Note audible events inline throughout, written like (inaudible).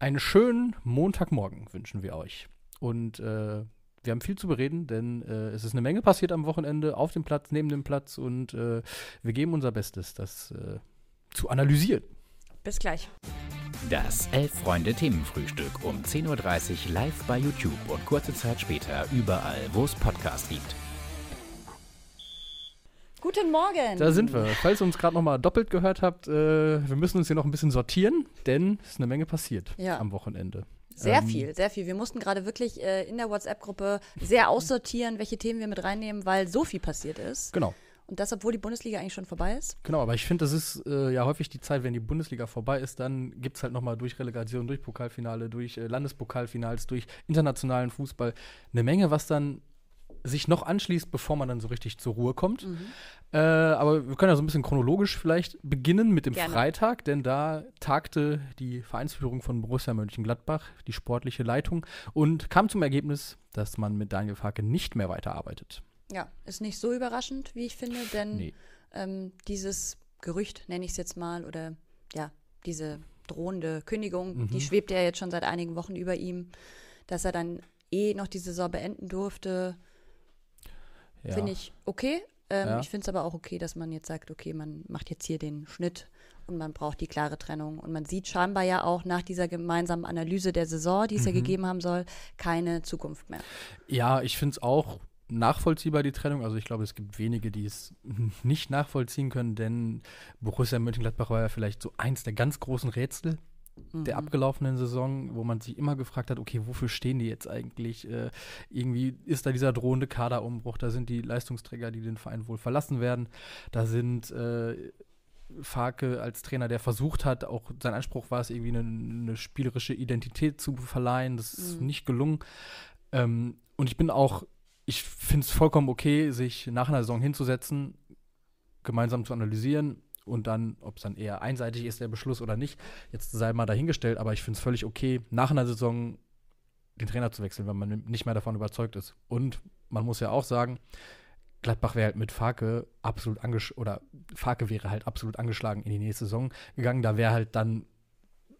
Einen schönen Montagmorgen wünschen wir euch. Und äh, wir haben viel zu bereden, denn äh, es ist eine Menge passiert am Wochenende auf dem Platz, neben dem Platz und äh, wir geben unser Bestes, das äh, zu analysieren. Bis gleich. Das Elf-Freunde-Themenfrühstück um 10.30 Uhr live bei YouTube und kurze Zeit später überall, wo es Podcasts gibt. Guten Morgen. Da sind wir. Falls ihr uns gerade noch mal doppelt gehört habt, äh, wir müssen uns hier noch ein bisschen sortieren, denn es ist eine Menge passiert Ja. am Wochenende. Sehr Ähm, viel, sehr viel. Wir mussten gerade wirklich äh, in der WhatsApp-Gruppe sehr aussortieren, welche Themen wir mit reinnehmen, weil so viel passiert ist. Genau. Und das, obwohl die Bundesliga eigentlich schon vorbei ist. Genau, aber ich finde, das ist äh, ja häufig die Zeit, wenn die Bundesliga vorbei ist, dann gibt es halt nochmal durch Relegation, durch Pokalfinale, durch äh, Landespokalfinals, durch internationalen Fußball eine Menge, was dann sich noch anschließt, bevor man dann so richtig zur Ruhe kommt. Äh, aber wir können ja so ein bisschen chronologisch vielleicht beginnen mit dem Gerne. Freitag, denn da tagte die Vereinsführung von Borussia Mönchengladbach, die sportliche Leitung, und kam zum Ergebnis, dass man mit Daniel Farke nicht mehr weiterarbeitet. Ja, ist nicht so überraschend, wie ich finde, denn Nee. ähm, dieses Gerücht, nenne ich es jetzt mal, oder ja, diese drohende Kündigung, Mhm. die schwebt ja jetzt schon seit einigen Wochen über ihm, dass er dann eh noch die Saison beenden durfte, Ja. finde ich okay. Ähm, Ja. Ich finde es aber auch okay, dass man jetzt sagt, okay, man macht jetzt hier den Schnitt und man braucht die klare Trennung. Und man sieht scheinbar ja auch nach dieser gemeinsamen Analyse der Saison, die es Mhm. ja gegeben haben soll, keine Zukunft mehr. Ja, ich finde es auch nachvollziehbar, die Trennung. Also ich glaube, es gibt wenige, die es (laughs) nicht nachvollziehen können, denn Borussia Mönchengladbach war ja vielleicht so eins der ganz großen Rätsel der abgelaufenen Saison, wo man sich immer gefragt hat, okay, wofür stehen die jetzt eigentlich? Äh, irgendwie ist da dieser drohende Kaderumbruch, da sind die Leistungsträger, die den Verein wohl verlassen werden, da sind äh, Farke als Trainer, der versucht hat, auch sein Anspruch war es, irgendwie eine, eine spielerische Identität zu verleihen. Das ist Mhm. nicht gelungen. Ähm, und ich bin auch, ich finde es vollkommen okay, sich nach einer Saison hinzusetzen, gemeinsam zu analysieren und dann, ob es dann eher einseitig ist, der Beschluss oder nicht, jetzt sei mal dahingestellt, aber ich finde es völlig okay, nach einer Saison den Trainer zu wechseln, wenn man nicht mehr davon überzeugt ist. Und man muss ja auch sagen, Gladbach wäre halt mit Farke absolut angesch oder Farke wäre halt absolut angeschlagen in die nächste Saison gegangen. Da wäre halt dann,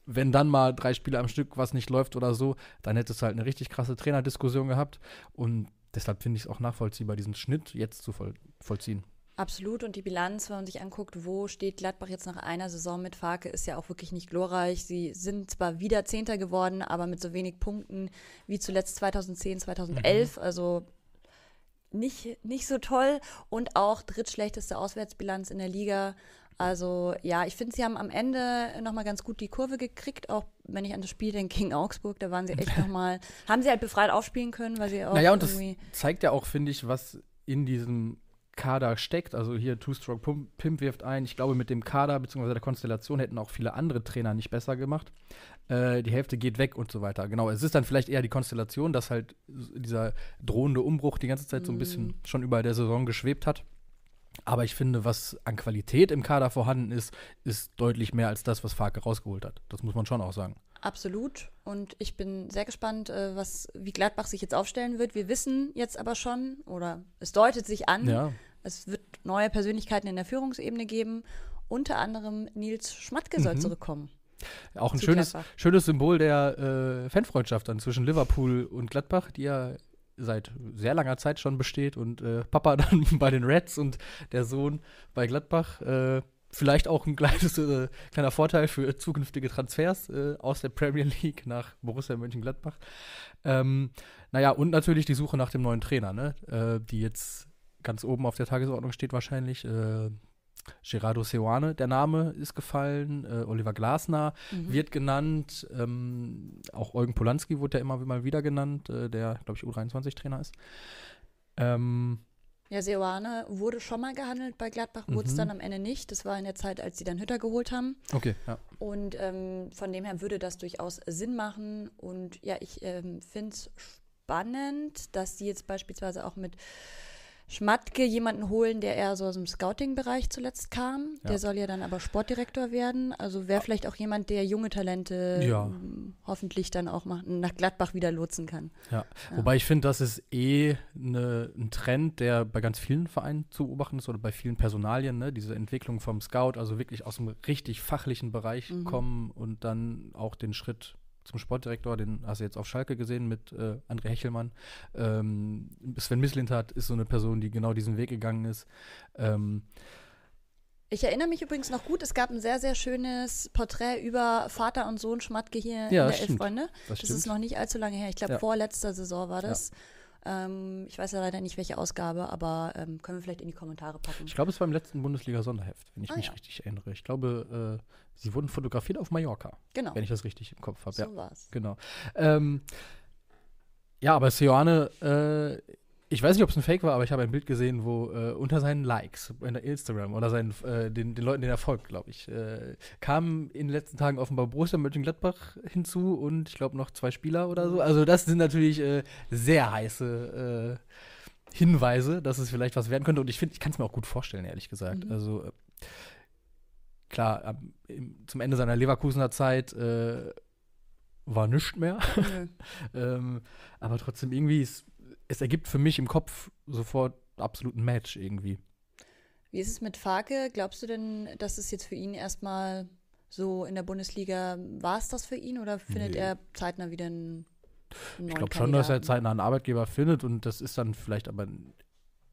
wenn dann mal drei Spiele am Stück was nicht läuft oder so, dann hättest du halt eine richtig krasse Trainerdiskussion gehabt. Und deshalb finde ich es auch nachvollziehbar, diesen Schnitt jetzt zu voll, vollziehen. Absolut. Und die Bilanz, wenn man sich anguckt, wo steht Gladbach jetzt nach einer Saison mit Farke, ist ja auch wirklich nicht glorreich. Sie sind zwar wieder Zehnter geworden, aber mit so wenig Punkten wie zuletzt 2010, 2011. Also nicht, nicht so toll. Und auch drittschlechteste Auswärtsbilanz in der Liga. Also ja, ich finde, sie haben am Ende nochmal ganz gut die Kurve gekriegt, auch wenn ich an das Spiel denke gegen Augsburg, da waren sie echt nochmal, (laughs) haben sie halt befreit aufspielen können, weil sie auch Naja, und das zeigt ja auch, finde ich, was in diesem Kader steckt. Also hier Two-Stroke Pump, Pimp wirft ein. Ich glaube, mit dem Kader bzw. der Konstellation hätten auch viele andere Trainer nicht besser gemacht. Äh, die Hälfte geht weg und so weiter. Genau, es ist dann vielleicht eher die Konstellation, dass halt dieser drohende Umbruch die ganze Zeit so ein bisschen schon über der Saison geschwebt hat. Aber ich finde, was an Qualität im Kader vorhanden ist, ist deutlich mehr als das, was Farke rausgeholt hat. Das muss man schon auch sagen. Absolut. Und ich bin sehr gespannt, äh, was, wie Gladbach sich jetzt aufstellen wird. Wir wissen jetzt aber schon, oder es deutet sich an, Ja. Es wird neue Persönlichkeiten in der Führungsebene geben. Unter anderem Nils Schmatke soll Mhm. zurückkommen. Auch ein schönes, Gladbach. schönes Symbol der äh, Fanfreundschaft dann zwischen Liverpool und Gladbach, die ja seit sehr langer Zeit schon besteht und äh, Papa (laughs) dann bei den Reds und der Sohn bei Gladbach. Äh, vielleicht auch ein kleines, äh, kleiner Vorteil für zukünftige Transfers äh, aus der Premier League nach Borussia Mönchengladbach. Ähm, naja, und natürlich die Suche nach dem neuen Trainer, ne? äh, die jetzt ganz oben auf der Tagesordnung steht wahrscheinlich. Äh, Gerardo Seoane, der Name ist gefallen, äh, Oliver Glasner Mhm. wird genannt, ähm, auch Eugen Polanski wurde ja immer mal wieder genannt, äh, der, glaube ich, U23-Trainer ist. Ähm, Ja, Seoane wurde schon mal gehandelt bei Gladbach, wurde es Mhm. dann am Ende nicht. Das war in der Zeit, als sie dann Hütter geholt haben. okay, ja. Und ähm, von dem her würde das durchaus Sinn machen. Und ja, ich ähm, finde es spannend, dass sie jetzt beispielsweise auch mit Schmatke jemanden holen, der eher so aus dem Scouting-Bereich zuletzt kam. Ja. Der soll ja dann aber Sportdirektor werden. Also wäre vielleicht auch jemand, der junge Talente Ja. hoffentlich dann auch mal nach Gladbach wieder lotsen kann. Ja, wobei ich finde, das ist eh ne, ein Trend, der bei ganz vielen Vereinen zu beobachten ist oder bei vielen Personalien, ne? diese Entwicklung vom Scout, also wirklich aus dem richtig fachlichen Bereich Mhm. kommen und dann auch den Schritt zum Sportdirektor, den hast du jetzt auf Schalke gesehen mit äh, André Hechelmann. Ähm, Sven Mislintat ist so eine Person, die genau diesen Weg gegangen ist. Ähm, ich erinnere mich übrigens noch gut, es gab ein sehr, sehr schönes Porträt über Vater und Sohn Schmatke hier Ja, in der. Elf Freunde. das Das, ist noch nicht allzu lange her. Ich glaube, Ja. vorletzter Saison war das. Ähm, ich weiß ja leider nicht, welche Ausgabe, aber ähm, können wir vielleicht in die Kommentare packen. ich glaube, es war im letzten Bundesliga-Sonderheft, wenn ich Ah, mich ja. richtig erinnere. Ich glaube, äh, sie wurden fotografiert auf Mallorca, genau, wenn ich das richtig im Kopf habe. so Ja, war's. genau. Ähm, ja, aber Seoane, äh, ich weiß nicht, ob es ein Fake war, aber ich habe ein Bild gesehen, wo äh, unter seinen Likes in Instagram oder seinen, äh, den, den Leuten, den er folgt, glaube ich, äh, kamen in den letzten Tagen offenbar Borussia Mönchengladbach hinzu und ich glaube noch zwei Spieler oder so. Also das sind natürlich äh, sehr heiße äh, Hinweise, dass es vielleicht was werden könnte. Und ich finde, ich kann es mir auch gut vorstellen, ehrlich gesagt. Mhm. Also äh, klar, am, im, zum Ende seiner Leverkusener Zeit war nichts mehr. Nö. (laughs) Ähm, aber trotzdem irgendwie, es, es ergibt für mich im Kopf sofort absolut ein Match irgendwie. Wie ist es mit Farke? Glaubst du denn, dass es jetzt für ihn erstmal so in der Bundesliga, war es das für ihn oder findet Nee. er zeitnah wieder einen, Ich glaube schon, dass er zeitnah einen Arbeitgeber findet und das ist dann vielleicht aber,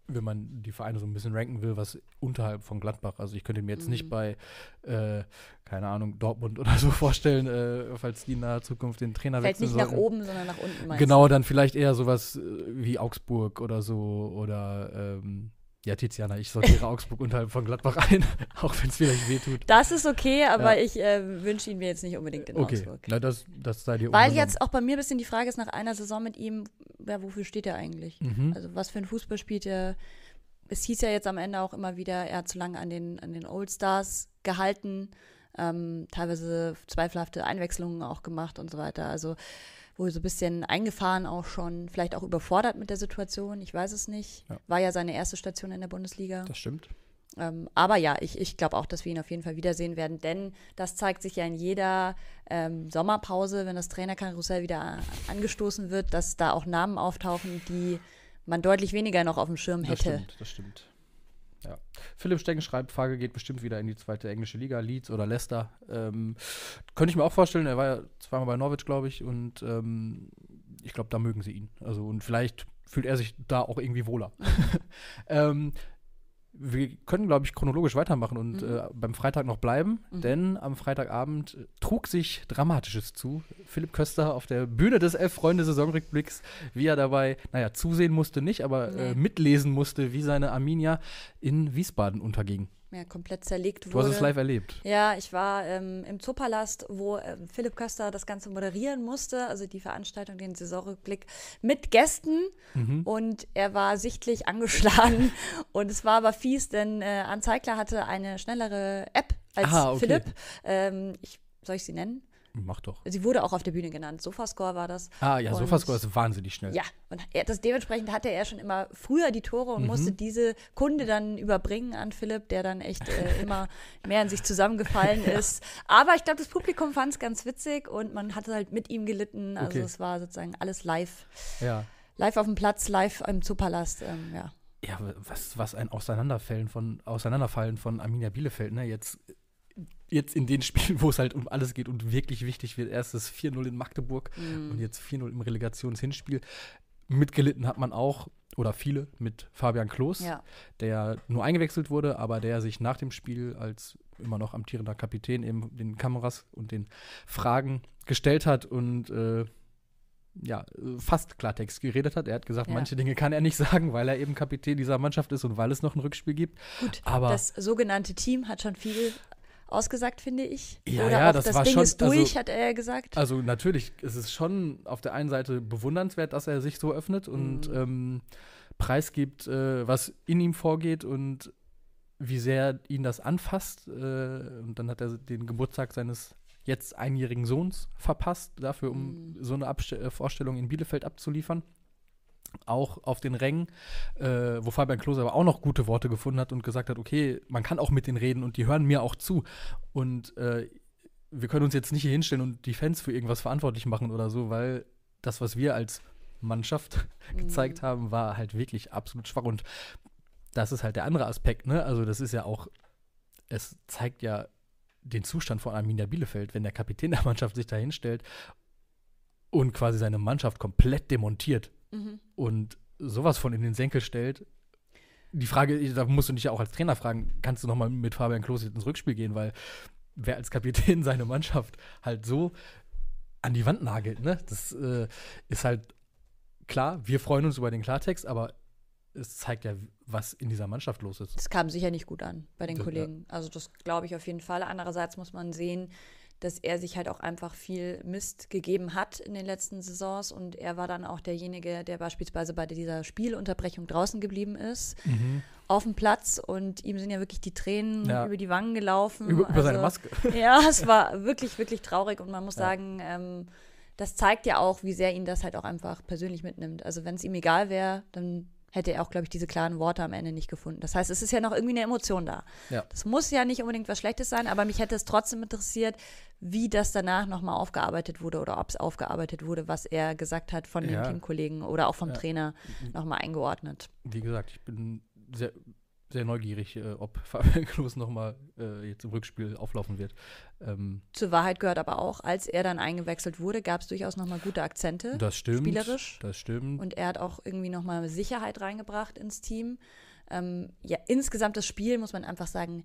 wenn man die Vereine so ein bisschen ranken will, was unterhalb von Gladbach. Also ich könnte mir jetzt nicht Mhm. bei, äh, keine Ahnung, Dortmund oder so (laughs) vorstellen, äh, falls die in naher Zukunft den Trainer Vielleicht wechseln nicht nach sollten. oben, sondern nach unten meinst Genau, dann vielleicht eher sowas äh, wie Augsburg oder so oder ähm, ja, Tiziana, ich sortiere Augsburg unterhalb von Gladbach ein, (laughs) auch wenn es vielleicht wehtut. Das ist okay, aber Ja. ich äh, wünsche ihn mir jetzt nicht unbedingt in Okay, Augsburg. na, das, das sei dir Weil jetzt auch bei mir ein bisschen die Frage ist nach einer Saison mit ihm, ja, wofür steht er eigentlich? Mhm. Also was für ein Fußball spielt er? Es hieß ja jetzt am Ende auch immer wieder, er hat zu lange an den, an den Old Stars gehalten, ähm, teilweise zweifelhafte Einwechslungen auch gemacht und so weiter. Also wohl so ein bisschen eingefahren auch schon, vielleicht auch überfordert mit der Situation, ich weiß es nicht. Ja. War ja seine erste Station in der Bundesliga. das stimmt. Ähm, aber ja, ich, ich glaube auch, dass wir ihn auf jeden Fall wiedersehen werden, denn das zeigt sich ja in jeder ähm, Sommerpause, wenn das Trainerkarussell wieder angestoßen wird, dass da auch Namen auftauchen, die man deutlich weniger noch auf dem Schirm Das hätte. stimmt, das stimmt. Ja. Philipp Stecken schreibt, Frage geht bestimmt wieder in die zweite englische Liga, Leeds oder Leicester. Ähm, könnte ich mir auch vorstellen, er war ja zweimal bei Norwich, glaube ich, und ähm, ich glaube, da mögen sie ihn. Also und vielleicht fühlt er sich da auch irgendwie wohler. (laughs) ähm, wir können, glaube ich, chronologisch weitermachen und Mhm. äh, beim Freitag noch bleiben, Mhm. denn am Freitagabend äh, trug sich Dramatisches zu. Philipp Köster auf der Bühne des Elf-Freunde-Saisonrückblicks, wie er dabei, naja, zusehen musste nicht, aber äh, Nee. mitlesen musste, wie seine Arminia in Wiesbaden unterging. Ja, komplett zerlegt Du wurde. hast es live erlebt. Ja, ich war ähm, im Zoopalast, wo ähm, Philipp Köster das Ganze moderieren musste, also die Veranstaltung, den Saisonrückblick mit Gästen. Mhm. Und er war sichtlich angeschlagen. (laughs) und es war aber fies, denn äh, Anzeigler hatte eine schnellere App als Ah, okay. Philipp. Ähm, ich, soll ich sie nennen? Mach doch. Sie wurde auch auf der Bühne genannt. Sofascore war das. Ah ja, Und- Sofascore ist wahnsinnig schnell. Ja, und das, dementsprechend hatte er schon immer früher die Tore und Mhm. musste diese Kunde dann überbringen an Philipp, der dann echt äh, (laughs) immer mehr in sich zusammengefallen ist. Aber ich glaube, das Publikum fand es ganz witzig und man hatte halt mit ihm gelitten. Also Okay. es war sozusagen alles live. ja. Live auf dem Platz, live im Zoopalast. Ähm, ja. Ja, was, was ein Auseinanderfällen von, Auseinanderfallen von Arminia Bielefeld, ne? Jetzt, jetzt in den Spielen, wo es halt um alles geht und wirklich wichtig wird. Erstes 4-0 in Magdeburg Mhm. und jetzt 4-0 im Relegationshinspiel. Mitgelitten hat man auch, oder viele, mit Fabian Klos, ja. der nur eingewechselt wurde, aber der sich nach dem Spiel als immer noch amtierender Kapitän eben den Kameras und den Fragen gestellt hat und äh, ja, fast Klartext geredet hat. Er hat gesagt, Ja. manche Dinge kann er nicht (laughs) sagen, weil er eben Kapitän dieser Mannschaft ist und weil es noch ein Rückspiel gibt. Gut, Aber- das sogenannte Team hat schon viel ausgesagt, finde ich. Ja, Oder ja, auch das das, war Ding schon- ist durch, also- hat er gesagt. Also natürlich ist es schon auf der einen Seite bewundernswert, dass er sich so öffnet und Mhm. ähm, preisgibt, äh, was in ihm vorgeht und wie sehr ihn das anfasst. Äh, und dann hat er den Geburtstag seines jetzt einjährigen Sohns verpasst, dafür, um Mhm. so eine Abste äh, Vorstellung in Bielefeld abzuliefern. Auch auf den Rängen, äh, wo Fabian Klose aber auch noch gute Worte gefunden hat und gesagt hat, okay, man kann auch mit denen reden und die hören mir auch zu. Und äh, wir können uns jetzt nicht hier hinstellen und die Fans für irgendwas verantwortlich machen oder so, weil das, was wir als Mannschaft (laughs) gezeigt Mhm. haben, war halt wirklich absolut schwach. Und das ist halt der andere Aspekt, ne? Also, das ist ja auch, es zeigt ja den Zustand von Arminia Bielefeld, wenn der Kapitän der (laughs) Mannschaft sich da hinstellt und quasi seine Mannschaft komplett demontiert Mhm. und sowas von in den Senkel stellt. Die Frage, da musst du dich ja auch als Trainer fragen, kannst du nochmal mit Fabian Klos ins Rückspiel gehen, weil wer als Kapitän (laughs) seine Mannschaft halt so an die Wand nagelt, ne? Das äh, ist halt klar, wir freuen uns über den Klartext, aber es zeigt ja, was in dieser Mannschaft los ist. Das kam sicher nicht gut an bei den Das- Kollegen. Also das glaube ich auf jeden Fall. Andererseits muss man sehen, dass er sich halt auch einfach viel Mist gegeben hat in den letzten Saisons und er war dann auch derjenige, der beispielsweise bei dieser Spielunterbrechung draußen geblieben ist, auf dem Platz und ihm sind ja wirklich die Tränen Ja. über die Wangen gelaufen. Über, über seine Also, Maske. (laughs) (laughs) Ja, es war wirklich, wirklich traurig und man muss Ja. sagen, ähm, das zeigt ja auch, wie sehr ihn das halt auch einfach persönlich mitnimmt. Also wenn es ihm egal wäre, dann hätte er auch, glaube ich, diese klaren Worte am Ende nicht gefunden. Das heißt, es ist ja noch irgendwie eine Emotion da. Ja. Das muss ja nicht unbedingt was Schlechtes sein, aber mich hätte es trotzdem interessiert, wie das danach nochmal aufgearbeitet wurde oder ob es aufgearbeitet wurde, was er gesagt hat von Ja. den Teamkollegen oder auch vom Ja. Trainer nochmal eingeordnet. Wie gesagt, ich bin sehr, sehr neugierig, äh, ob (laughs) Fabian Klos nochmal äh, jetzt im Rückspiel auflaufen wird. Ähm, Zur Wahrheit gehört aber auch, als er dann eingewechselt wurde, gab es durchaus nochmal gute Akzente. das stimmt. Spielerisch. Das stimmt. Und er hat auch irgendwie nochmal Sicherheit reingebracht ins Team. Ähm, ja, insgesamt das Spiel muss man einfach sagen,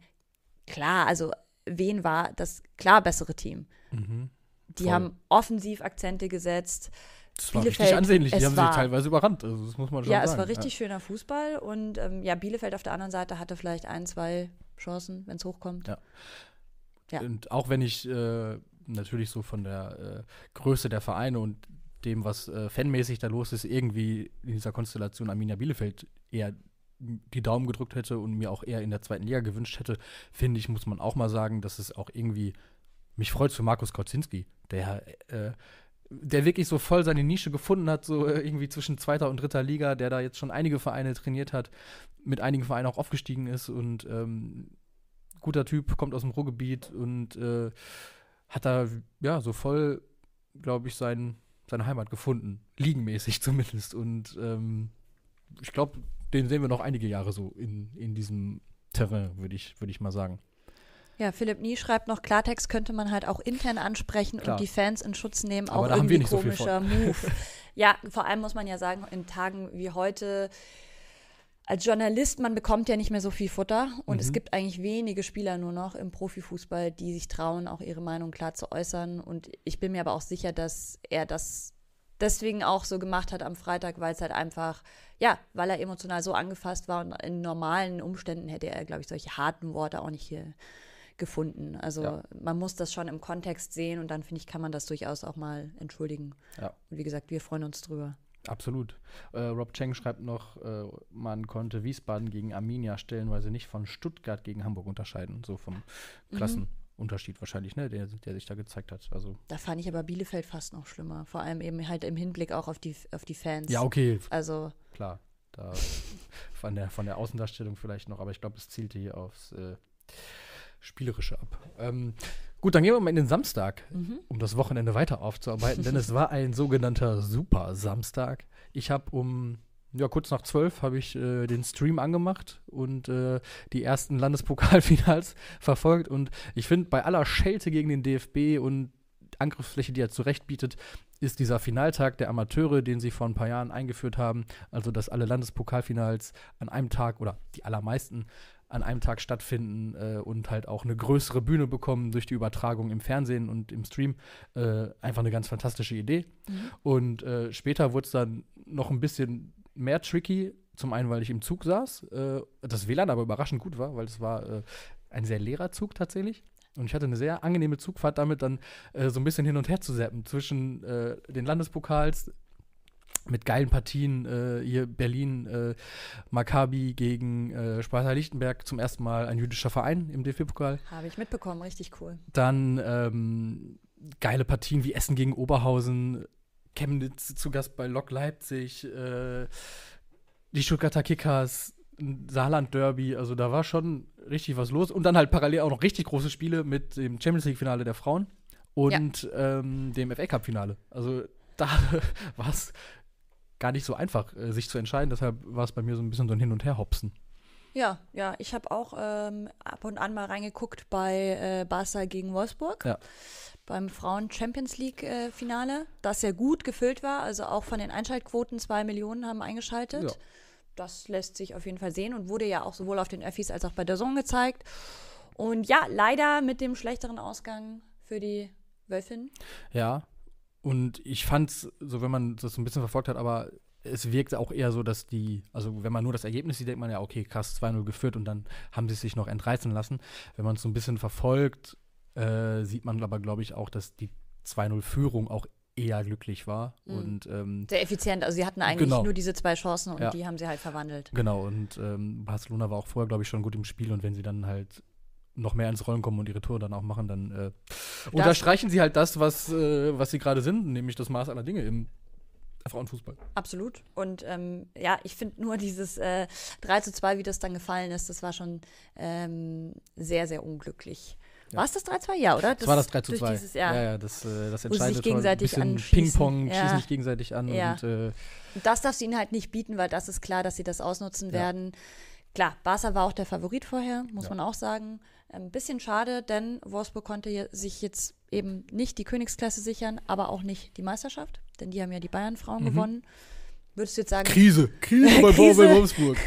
klar, also wen war das klar bessere Team? mhm. Die haben offensiv Akzente gesetzt. Das war Bielefeld, richtig ansehnlich. Die haben war- sich teilweise überrannt. Also das muss man schon Ja, sagen. es war richtig schöner Fußball und ähm, ja, Bielefeld auf der anderen Seite hatte vielleicht ein, zwei Chancen, wenn es hochkommt. Ja. Ja. Und auch wenn ich äh, natürlich so von der äh, Größe der Vereine und dem, was äh, fanmäßig da los ist, irgendwie in dieser Konstellation Arminia Bielefeld eher die Daumen gedrückt hätte und mir auch eher in der zweiten Liga gewünscht hätte, finde ich, muss man auch mal sagen, dass es auch irgendwie mich freut für Markus Kocinski, der äh, der wirklich so voll seine Nische gefunden hat, so äh, irgendwie zwischen zweiter und dritter Liga, der da jetzt schon einige Vereine trainiert hat, mit einigen Vereinen auch aufgestiegen ist und ähm, guter Typ, kommt aus dem Ruhrgebiet und äh, hat da ja so voll, glaube ich, sein, seine Heimat gefunden, liegenmäßig (laughs) zumindest. Und ähm, ich glaube, den sehen wir noch einige Jahre so in, in diesem Terrain, würde ich, würd ich mal sagen. Ja, Philipp Nie schreibt noch, Klartext könnte man halt auch intern ansprechen Klar. und die Fans in Schutz nehmen. Aber auch wir irgendwie nicht so viel komischer Move. (laughs) ja, vor allem muss man ja sagen, in Tagen wie heute, als Journalist, man bekommt ja nicht mehr so viel Futter und es Mhm. gibt eigentlich wenige Spieler nur noch im Profifußball, die sich trauen, auch ihre Meinung klar zu äußern. Und ich bin mir aber auch sicher, dass er das deswegen auch so gemacht hat am Freitag, weil es halt einfach, ja, weil er emotional so angefasst war und in normalen Umständen hätte er, glaube ich, solche harten Worte auch nicht hier gefunden. Also Ja. man muss das schon im Kontext sehen und dann finde ich, kann man das durchaus auch mal entschuldigen. Ja. Und wie gesagt, wir freuen uns drüber. Absolut. Äh, Rob Cheng schreibt noch, äh, man konnte Wiesbaden gegen Arminia stellenweise nicht von Stuttgart gegen Hamburg unterscheiden. So vom Mhm. Klassenunterschied wahrscheinlich, ne, der, der sich da gezeigt hat. Also, Da fand ich aber Bielefeld fast noch schlimmer. Vor allem eben halt im Hinblick auch auf die, auf die Fans. ja, okay, Also, klar. Da (laughs) von der, von der Außendarstellung vielleicht noch, aber ich glaube, es zielte hier aufs äh, Spielerische ab. Ähm, gut, dann gehen wir mal in den Samstag, mhm. um das Wochenende weiter aufzuarbeiten, denn es war ein (laughs) sogenannter Super-Samstag. Ich habe um ja, kurz nach zwölf habe ich äh, den Stream angemacht und äh, die ersten Landespokalfinals (laughs) verfolgt. Und ich finde, bei aller Schelte gegen den DFB und Angriffsfläche, die er zurecht bietet, ist dieser Finaltag der Amateure, den sie vor ein paar Jahren eingeführt haben, also dass alle Landespokalfinals an einem Tag oder die allermeisten an einem Tag stattfinden äh, und halt auch eine größere Bühne bekommen durch die Übertragung im Fernsehen und im Stream, äh, einfach eine ganz fantastische Idee. Mhm. Und äh, später wurde es dann noch ein bisschen mehr tricky. Zum einen, weil ich im Zug saß, äh, das WLAN aber überraschend gut war, weil es war äh, ein sehr leerer Zug tatsächlich. Und ich hatte eine sehr angenehme Zugfahrt damit, dann äh, so ein bisschen hin und her zu zappen zwischen äh, den Landespokals mit geilen Partien. Äh, hier Berlin, äh, Maccabi gegen äh, Sparta Lichtenberg, zum ersten Mal ein jüdischer Verein im DFB-Pokal. habe ich mitbekommen. Richtig cool. Dann ähm, geile Partien wie Essen gegen Oberhausen, Chemnitz zu Gast bei Lok Leipzig, äh, die Stuttgarter Kickers, ein Saarland-Derby, also da war schon richtig was los. Und dann halt parallel auch noch richtig große Spiele mit dem Champions League-Finale der Frauen und ähm, dem FA Cup-Finale. Also da (laughs) war es gar nicht so einfach, äh, sich zu entscheiden. Deshalb war es bei mir so ein bisschen so ein Hin- und Her-Hopsen. Ja, ja, ich habe auch ähm, ab und an mal reingeguckt bei äh, Barca gegen Wolfsburg. Ja. Beim Frauen Champions League äh, Finale, das ja gut gefüllt war. Also auch von den Einschaltquoten zwei Millionen haben eingeschaltet. Ja. Das lässt sich auf jeden Fall sehen und wurde ja auch sowohl auf den Öffis als auch bei der Zone gezeigt. Und ja, leider mit dem schlechteren Ausgang für die Wölfin. Ja. Und ich fand's, so wenn man das so ein bisschen verfolgt hat, aber es wirkte auch eher so, dass die, also wenn man nur das Ergebnis sieht, denkt man ja, okay, krass, 2-0 geführt und dann haben sie sich noch entreißen lassen. Wenn man es so ein bisschen verfolgt, äh, sieht man aber, glaube ich, auch, dass die 2-0-Führung auch eher glücklich war. Mhm. Und ähm, Sehr effizient. Also sie hatten eigentlich Genau. nur diese zwei Chancen und Ja. die haben sie halt verwandelt. genau, und ähm, Barcelona war auch vorher, glaube ich, schon gut im Spiel und wenn sie dann halt noch mehr ins Rollen kommen und ihre Tore dann auch machen, dann äh, unterstreichen sie halt das, was, äh, was sie gerade sind, nämlich das Maß aller Dinge im Frauenfußball. Absolut. Und ähm, ja, ich finde nur dieses äh, 3 zu 2, wie das dann gefallen ist, das war schon ähm, sehr, sehr unglücklich. Ja. War es das 3 zu 2? Ja, oder? Das, war das 3 zu durch 2. Dieses, ja. ja, ja, das, äh, das gegenseitig Tor. Ein bisschen Ping-Pong, Ja. schießen sich gegenseitig an Ja. und äh, Und das darfst du ihnen halt nicht bieten, weil das ist klar, dass sie das ausnutzen Ja. werden. Klar, Barca war auch der Favorit vorher, muss Ja. man auch sagen. Ein bisschen schade, denn Wolfsburg konnte sich jetzt eben nicht die Königsklasse sichern, aber auch nicht die Meisterschaft, denn die haben ja die Bayern-Frauen Mhm. gewonnen. Würdest du jetzt sagen, Krise, Krise bei (laughs) Krise. Wolfsburg. (laughs)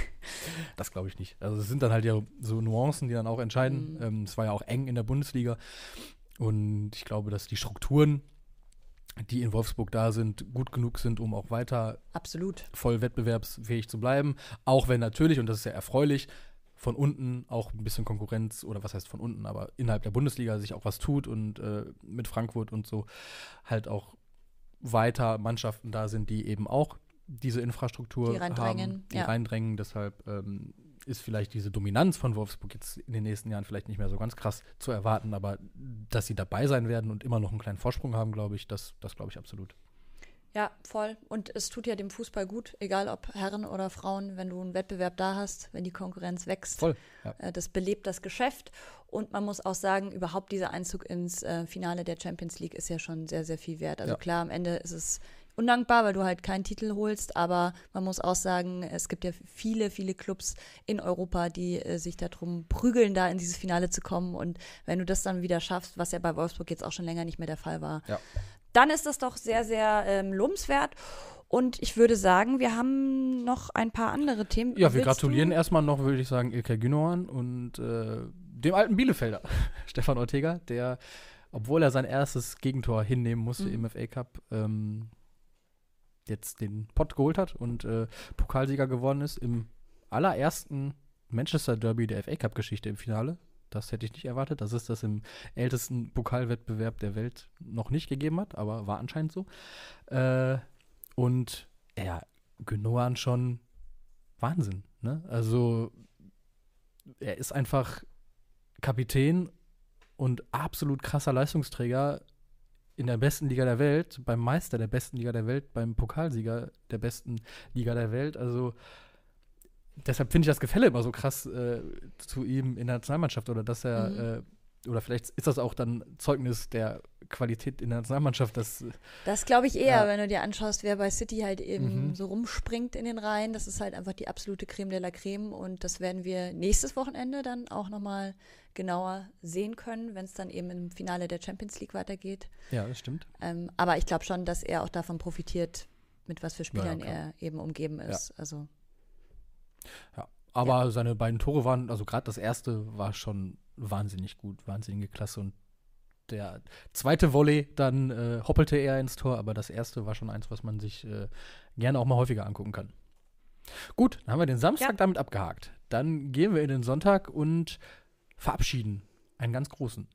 Das glaube ich nicht. Also es sind dann halt ja so Nuancen, die dann auch entscheiden. Mhm. Ähm, es war ja auch eng in der Bundesliga. Und ich glaube, dass die Strukturen, die in Wolfsburg da sind, gut genug sind, um auch weiter absolut. voll wettbewerbsfähig zu bleiben. Auch wenn natürlich, und das ist ja erfreulich, von unten auch ein bisschen Konkurrenz, oder was heißt von unten, aber innerhalb der Bundesliga sich auch was tut und äh, mit Frankfurt und so halt auch weiter Mannschaften da sind, die eben auch diese Infrastruktur Die reindrängen, haben, die ja. reindrängen. Deshalb ähm, ist vielleicht diese Dominanz von Wolfsburg jetzt in den nächsten Jahren vielleicht nicht mehr so ganz krass zu erwarten, aber dass sie dabei sein werden und immer noch einen kleinen Vorsprung haben, glaube ich, das, das glaube ich absolut. Ja, voll. Und es tut ja dem Fußball gut, egal ob Herren oder Frauen, wenn du einen Wettbewerb da hast, wenn die Konkurrenz wächst. Voll, ja. Äh, Das belebt das Geschäft. Und man muss auch sagen, überhaupt dieser Einzug ins äh, Finale der Champions League ist ja schon sehr, sehr viel wert. Also Ja. klar, am Ende ist es undankbar, weil du halt keinen Titel holst, aber man muss auch sagen, es gibt ja viele, viele Clubs in Europa, die äh, sich darum prügeln, da in dieses Finale zu kommen. Und wenn du das dann wieder schaffst, was ja bei Wolfsburg jetzt auch schon länger nicht mehr der Fall war, Ja. Dann ist das doch sehr, sehr ähm, lobenswert. Und ich würde sagen, wir haben noch ein paar andere Themen. Ja, wir Willst gratulieren du? erstmal noch, würde ich sagen, Ilkay Gündogan und äh, dem alten Bielefelder, (laughs) Stefan Ortega, der, obwohl er sein erstes Gegentor hinnehmen musste Mhm. im FA Cup, ähm, jetzt den Pott geholt hat und äh, Pokalsieger geworden ist im allerersten Manchester Derby der FA Cup-Geschichte im Finale. Das hätte ich nicht erwartet, dass es das im ältesten Pokalwettbewerb der Welt noch nicht gegeben hat, aber war anscheinend so. Äh, und ja, Gündogan schon Wahnsinn. Ne? Also er ist einfach Kapitän und absolut krasser Leistungsträger in der besten Liga der Welt, beim Meister der besten Liga der Welt, beim Pokalsieger der besten Liga der Welt. Also deshalb finde ich das Gefälle immer so krass äh, zu ihm in der Nationalmannschaft oder dass er Mhm. äh, oder vielleicht ist das auch dann Zeugnis der Qualität in der Nationalmannschaft, dass äh, Das glaube ich eher, Ja. wenn du dir anschaust, wer bei City halt eben Mhm. so rumspringt in den Reihen. Das ist halt einfach die absolute Creme de la Creme und das werden wir nächstes Wochenende dann auch nochmal genauer sehen können, wenn es dann eben im Finale der Champions League weitergeht. ja, das stimmt. Ähm, aber ich glaube schon, dass er auch davon profitiert, mit was für Ja, Spielern klar. er eben umgeben ist. Also Ja, aber seine beiden Tore waren, also gerade das erste war schon wahnsinnig gut, wahnsinnige Klasse und der zweite Volley, dann äh, hoppelte er ins Tor, aber das erste war schon eins, was man sich äh, gerne auch mal häufiger angucken kann. Gut, dann haben wir den Samstag Ja. damit abgehakt. Dann gehen wir in den Sonntag und verabschieden einen ganz großen.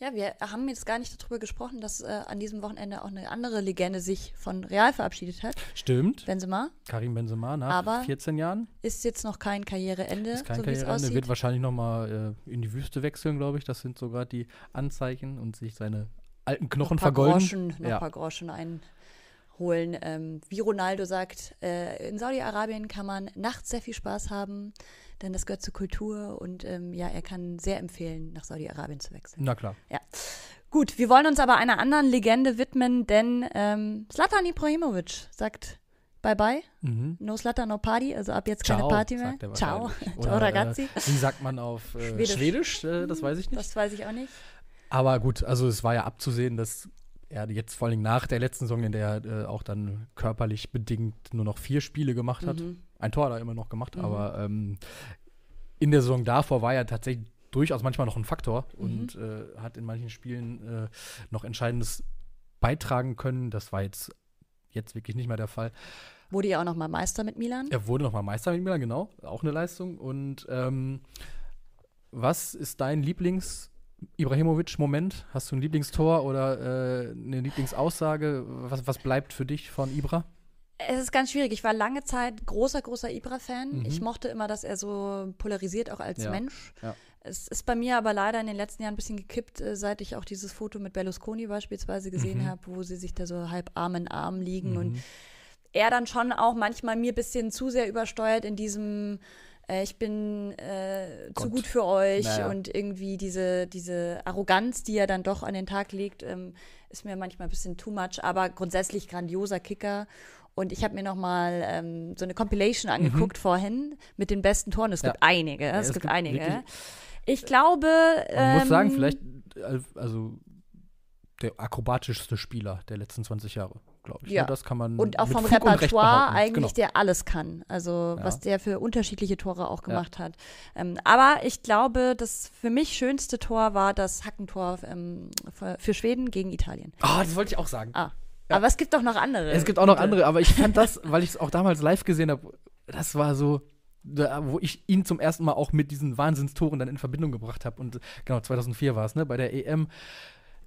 Ja, wir haben jetzt gar nicht darüber gesprochen, dass äh, an diesem Wochenende auch eine andere Legende sich von Real verabschiedet hat. Stimmt, Benzema Karim Benzema nach Aber 14 Jahren. ist jetzt noch kein Karriereende, Ist kein so Karriereende, wird wahrscheinlich noch mal äh, in die Wüste wechseln, glaube ich. Das sind sogar die Anzeichen und sich seine alten Knochen noch ein paar vergolden. Groschen, noch Ja. ein paar Groschen einholen. Ähm, wie Ronaldo sagt, äh, in Saudi-Arabien kann man nachts sehr viel Spaß haben, denn das gehört zur Kultur und ähm, ja, er kann sehr empfehlen, nach Saudi-Arabien zu wechseln. Na klar. Gut, wir wollen uns aber einer anderen Legende widmen, denn ähm, Zlatan Ibrahimovic sagt bye bye. Mhm. No Slatter, no Party. Also ab jetzt keine Ciao, Party mehr. Ciao. Ciao, (laughs) ragazzi. Äh, wie sagt man auf äh, Schwedisch. Schwedisch? Äh, das weiß ich nicht. Das weiß ich auch nicht. Aber gut, also es war ja abzusehen, dass er jetzt vor allem nach der letzten Saison, in der er äh, auch dann körperlich bedingt nur noch vier Spiele gemacht hat. Mhm. Ein Tor hat er immer noch gemacht, Mhm. aber ähm, in der Saison davor war er tatsächlich durchaus manchmal noch ein Faktor Mhm. und äh, hat in manchen Spielen äh, noch Entscheidendes beitragen können. Das war jetzt, jetzt wirklich nicht mehr der Fall. Wurde ja auch noch mal Meister mit Milan. Er wurde nochmal Meister mit Milan, genau. Auch eine Leistung. Und ähm, was ist dein Lieblings-Ibrahimovic-Moment? Hast du ein Lieblingstor oder äh, eine Lieblingsaussage? Was, was bleibt für dich von Ibra? Es ist ganz schwierig. Ich war lange Zeit großer, großer Ibra-Fan. Mhm. Ich mochte immer, dass er so polarisiert, auch als Ja. Mensch. Ja. Es ist bei mir aber leider in den letzten Jahren ein bisschen gekippt, äh, seit ich auch dieses Foto mit Berlusconi beispielsweise gesehen Mhm. habe, wo sie sich da so halb Arm in Arm liegen Mhm. und er dann schon auch manchmal mir ein bisschen zu sehr übersteuert in diesem äh, ich bin äh, zu gut für euch Naja. und irgendwie diese, diese Arroganz, die er dann doch an den Tag legt, ähm, ist mir manchmal ein bisschen too much, aber grundsätzlich grandioser Kicker. Und ich habe mir noch mal ähm, so eine Compilation angeguckt vorhin mit den besten Toren. Es Mhm. Ja. gibt einige, es, es gibt, gibt einige. Ich glaube, Man muss sagen, ähm, vielleicht, äh, also der akrobatischste Spieler der letzten 20 Jahre, glaube ich. Ja. Ne? Das kann man Und auch vom Fug Repertoire eigentlich, Genau. der alles kann. Also, Ja. was der für unterschiedliche Tore auch gemacht hat. Ähm, aber ich glaube, das für mich schönste Tor war das Hackentor ähm, für, Schweden gegen Italien. Ah, das wollte ich auch sagen. Ah. Ja. Aber es gibt doch noch andere. Es gibt auch noch andere, aber ich fand (laughs) das, weil ich es auch damals live gesehen habe, das war so, da, wo ich ihn zum ersten Mal auch mit diesen Wahnsinnstoren dann in Verbindung gebracht habe. Und genau, 2004 war es, ne, bei der EM.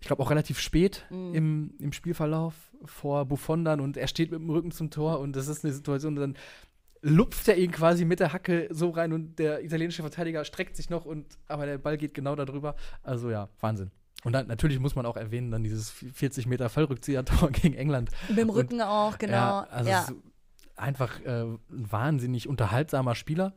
Ich glaube auch relativ spät Mhm. im, im Spielverlauf vor Buffon dann und er steht mit dem Rücken zum Tor und das ist eine Situation, dann lupft er ihn quasi mit der Hacke so rein und der italienische Verteidiger streckt sich noch und aber der Ball geht genau darüber. Also ja, Wahnsinn. Und dann natürlich muss man auch erwähnen, dann dieses 40 Meter Fallrückzieher-Tor (laughs) gegen England. Mit dem Und- Rücken auch, genau. Ja, also ja. einfach äh, ein wahnsinnig unterhaltsamer Spieler.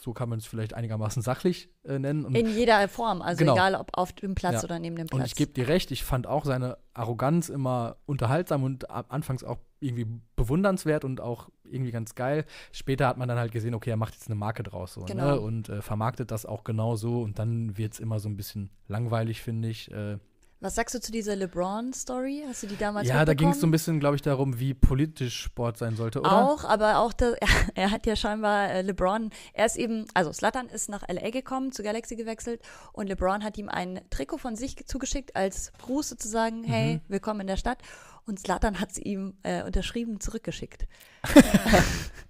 So kann man es vielleicht einigermaßen sachlich äh, nennen. Und, In jeder Form, also Genau. egal ob auf dem Platz Ja. oder neben dem Platz. und ich gebe dir recht, ich fand auch seine Arroganz immer unterhaltsam und anfangs auch irgendwie bewundernswert und auch irgendwie ganz geil. Später hat man dann halt gesehen, okay, er macht jetzt eine Marke draus so, Genau. ne? und äh, vermarktet das auch genau so und dann wird es immer so ein bisschen langweilig, finde ich. Äh, Was sagst du zu dieser LeBron-Story? Hast du die damals ja, da ging es so ein bisschen, glaube ich, darum, wie politisch Sport sein sollte, oder? Auch, aber auch, das, (laughs) er, er hat ja scheinbar äh, LeBron, er ist eben, also Slatan ist nach LA gekommen, zu Galaxy gewechselt und LeBron hat ihm ein Trikot von sich zugeschickt als Gruß sozusagen, hey, Mhm. willkommen in der Stadt. Und Slatan hat es ihm äh, unterschrieben zurückgeschickt. (laughs) (laughs)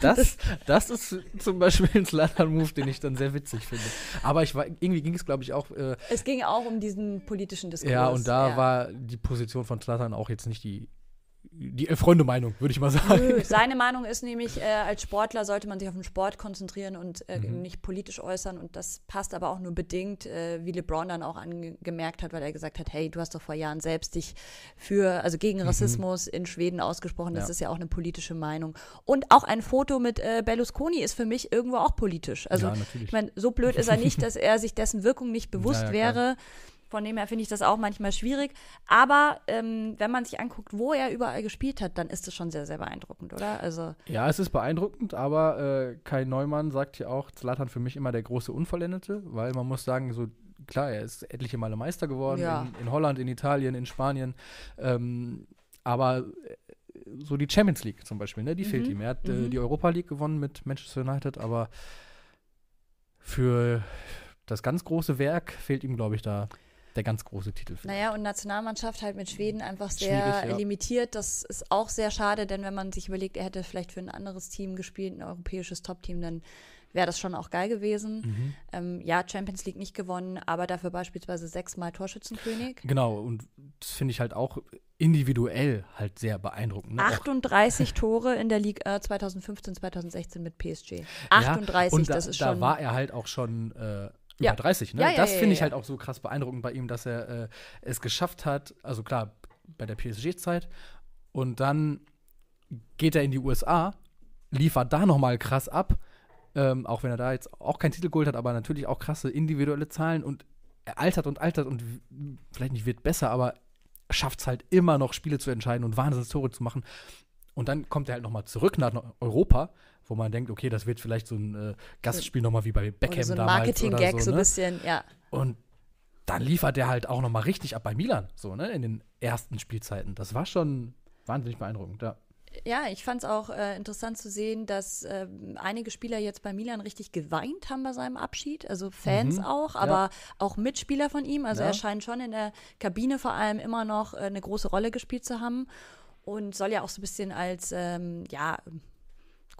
Das, das ist zum Beispiel ein Slatan-Move, den ich dann sehr witzig finde. Aber ich war, irgendwie ging es, glaube ich, auch. Äh, Es ging auch um diesen politischen Diskurs. ja, und da ja. war die Position von Slatan auch jetzt nicht die, die äh, Freunde-Meinung, würde ich mal sagen. Nö, seine Meinung ist nämlich, äh, als Sportler sollte man sich auf den Sport konzentrieren und äh, Mhm. nicht politisch äußern. Und das passt aber auch nur bedingt, äh, wie LeBron dann auch angemerkt hat, weil er gesagt hat, hey, du hast doch vor Jahren selbst dich für, also gegen Rassismus in Schweden ausgesprochen. Das Mhm. Ja. ist ja auch eine politische Meinung. Und auch ein Foto mit äh, Berlusconi ist für mich irgendwo auch politisch. Also ja, ich meine, so blöd ist er nicht, (laughs) dass er sich dessen Wirkung nicht bewusst Ja, ja, klar. Von dem her finde ich das auch manchmal schwierig. Aber ähm, wenn man sich anguckt, wo er überall gespielt hat, dann ist das schon sehr, sehr beeindruckend, oder? Also, ja, es ist beeindruckend, aber äh, Kai Neumann sagt ja auch, Zlatan für mich immer der große Unvollendete, weil man muss sagen, so klar, er ist etliche Male Meister geworden Ja. in, in Holland, in Italien, in Spanien. Ähm, aber äh, so die Champions League zum Beispiel, ne, die fehlt Mhm, ihm. Er hat äh, mhm. die Europa League gewonnen mit Manchester United, aber für das ganz große Werk fehlt ihm, glaube ich, da der ganz große Titel. finde naja, und Nationalmannschaft halt mit Schweden einfach sehr ja. limitiert. Das ist auch sehr schade, denn wenn man sich überlegt, er hätte vielleicht für ein anderes Team gespielt, ein europäisches Top-Team, dann wäre das schon auch geil gewesen. Mhm. Ähm, ja, Champions League nicht gewonnen, aber dafür beispielsweise sechsmal Torschützenkönig. Genau, und das finde ich halt auch individuell halt sehr beeindruckend. Ne? Auch 38 (laughs) Tore in der Liga äh, 2015, 2016 mit PSG. Ja, 38, und da, das ist da schon. war er halt auch schon äh, über Ja. 30. Ne? Ja, ja, das finde ich halt auch so krass beeindruckend bei ihm, dass er äh, es geschafft hat, also klar, bei der PSG-Zeit und dann geht er in die USA, liefert da nochmal krass ab, ähm, auch wenn er da jetzt auch keinen Titel geholt hat, aber natürlich auch krasse individuelle Zahlen und er altert und altert und vielleicht nicht wird besser, aber schafft es halt immer noch Spiele zu entscheiden und Wahnsinnstore zu machen. Und dann kommt er halt nochmal zurück nach Europa, wo man denkt, okay, das wird vielleicht so ein äh, Gastspiel nochmal wie bei Beckham Oder so ein damals Marketing-Gag, so so, ein ne? bisschen, ja. Und dann liefert er halt auch nochmal richtig ab bei Milan, so, ne, in den ersten Spielzeiten. Das war schon wahnsinnig beeindruckend, ja. Ja, ich fand es auch äh, interessant zu sehen, dass ähm, einige Spieler jetzt bei Milan richtig geweint haben bei seinem Abschied. Also Fans Mhm, auch, aber auch Mitspieler von ihm. Also Ja. er scheint schon in der Kabine vor allem immer noch äh, eine große Rolle gespielt zu haben und soll ja auch so ein bisschen als, ähm, ja,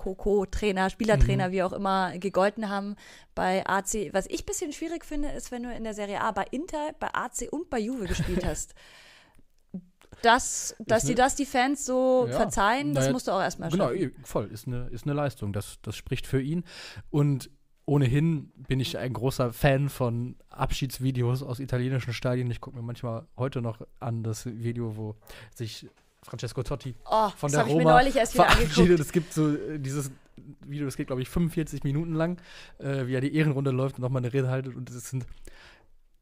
Co-Co-Trainer, Spielertrainer, Mhm. wie auch immer, gegolten haben bei AC. Was ich ein bisschen schwierig finde, ist, wenn du in der Serie A bei Inter, bei AC und bei Juve gespielt hast. (laughs) Das, dass ne- dir das die Fans so Ja. verzeihen, das Naja, musst du auch erstmal Genau, schaffen. eh, voll, ist eine, ist eine Leistung. Das, das spricht für ihn. Und ohnehin bin ich ein großer Fan von Abschiedsvideos aus italienischen Stadien. Ich gucke mir manchmal heute noch an das Video, wo sich Francesco Totti Oh, von das der habe ich mir Roma neulich erst wieder angeguckt. Es gibt so äh, dieses Video, das geht, glaube ich, 45 Minuten lang, äh, wie er die Ehrenrunde läuft und nochmal eine Rede haltet. Und es sind,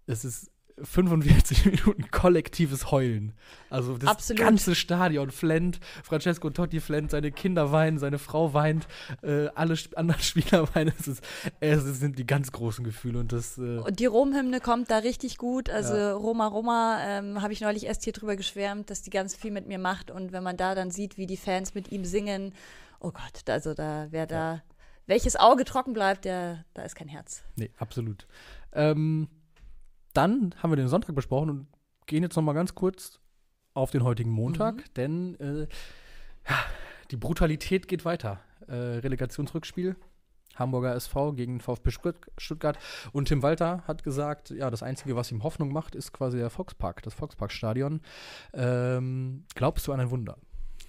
es ist 45 (laughs) Minuten kollektives Heulen. Also das Absolut. ganze Stadion flennt, Francesco Totti flennt, seine Kinder weinen, seine Frau weint, äh, alle Sp (laughs) anderen Spieler weinen. Es, ist, es sind die ganz großen Gefühle und das äh, Und die Rom-Hymne kommt da richtig gut. Also Ja. Roma Roma ähm, habe ich neulich erst hier drüber geschwärmt, dass die ganz viel mit mir macht. Und wenn man da dann sieht, wie die Fans mit ihm singen, oh Gott, also da, wer da, welches Auge trocken bleibt, der, da ist kein Herz. Nee, absolut. Ähm, dann haben wir den Sonntag besprochen und gehen jetzt noch mal ganz kurz auf den heutigen Montag, Mhm. denn äh, ja, die Brutalität geht weiter. Äh, Relegationsrückspiel. Hamburger SV gegen VfB Stutt- Stuttgart. Und Tim Walter hat gesagt, ja, das Einzige, was ihm Hoffnung macht, ist quasi der Volkspark, das Volksparkstadion. Ähm, glaubst du an ein Wunder?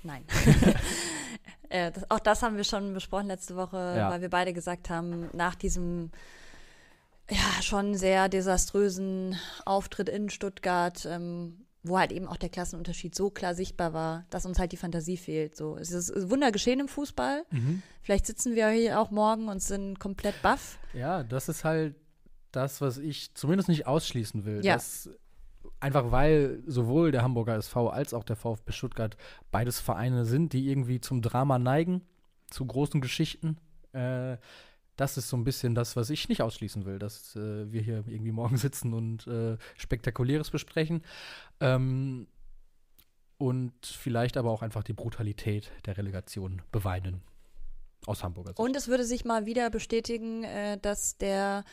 Nein. (laughs) äh, das, auch das haben wir schon besprochen letzte Woche, Ja. weil wir beide gesagt haben, nach diesem ja schon sehr desaströsen Auftritt in Stuttgart, ähm, wo halt eben auch der Klassenunterschied so klar sichtbar war, dass uns halt die Fantasie fehlt. So, es ist ein Wunder geschehen im Fußball. Vielleicht sitzen wir hier auch morgen und sind komplett baff. Ja, das ist halt das, was ich zumindest nicht ausschließen will. Ja. Das, einfach weil sowohl der Hamburger SV als auch der VfB Stuttgart beides Vereine sind, die irgendwie zum Drama neigen, zu großen Geschichten. Äh, das ist so ein bisschen das, was ich nicht ausschließen will, dass äh, wir hier irgendwie morgen (laughs) sitzen und äh, Spektakuläres besprechen. Ähm, und vielleicht aber auch einfach die Brutalität der Relegation beweinen. Aus Hamburger Sicht. Und es würde sich mal wieder bestätigen, äh, dass der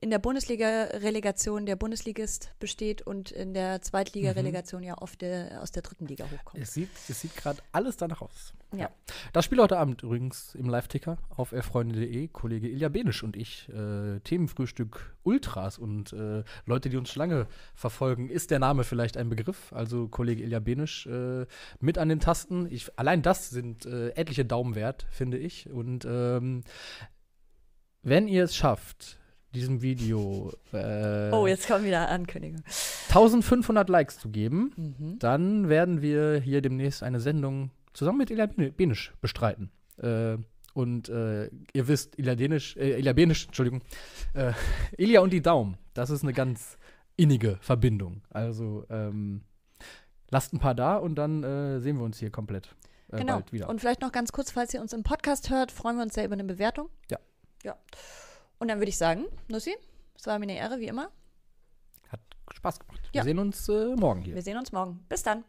in der Bundesliga-Relegation der Bundesligist besteht und in der Zweitliga-Relegation ja oft der, aus der dritten Liga hochkommt. Es sieht, es sieht gerade alles danach aus. Ja. Das Spiel heute Abend übrigens im Live-Ticker auf erfreunde.de. Kollege Ilja Benisch und ich, äh, Themenfrühstück Ultras und äh, Leute, die uns schon lange verfolgen, ist der Name vielleicht ein Begriff. Also Kollege Ilja Benisch äh, mit an den Tasten. Ich, allein das sind äh, etliche Daumen wert, finde ich. Und ähm, wenn ihr es schafft, diesem Video äh, Oh, jetzt kommen wieder Ankündigungen. 1500 Likes zu geben, Mhm. dann werden wir hier demnächst eine Sendung zusammen mit Bene- Benisch bestreiten. Äh, und äh, ihr wisst, Ilja, Denisch, äh, Ilja Benisch, Entschuldigung, äh, (laughs) Ilja und die Daumen, das ist eine ganz innige Verbindung. Also ähm, lasst ein paar da und dann äh, sehen wir uns hier komplett äh, Genau. bald wieder. Und vielleicht noch ganz kurz, falls ihr uns im Podcast hört, freuen wir uns sehr über eine Bewertung. Ja. Ja. Und dann würde ich sagen, Nussi, es war mir eine Ehre, wie immer. Hat Spaß gemacht. Ja. Wir sehen uns äh, morgen hier. Wir sehen uns morgen. Bis dann.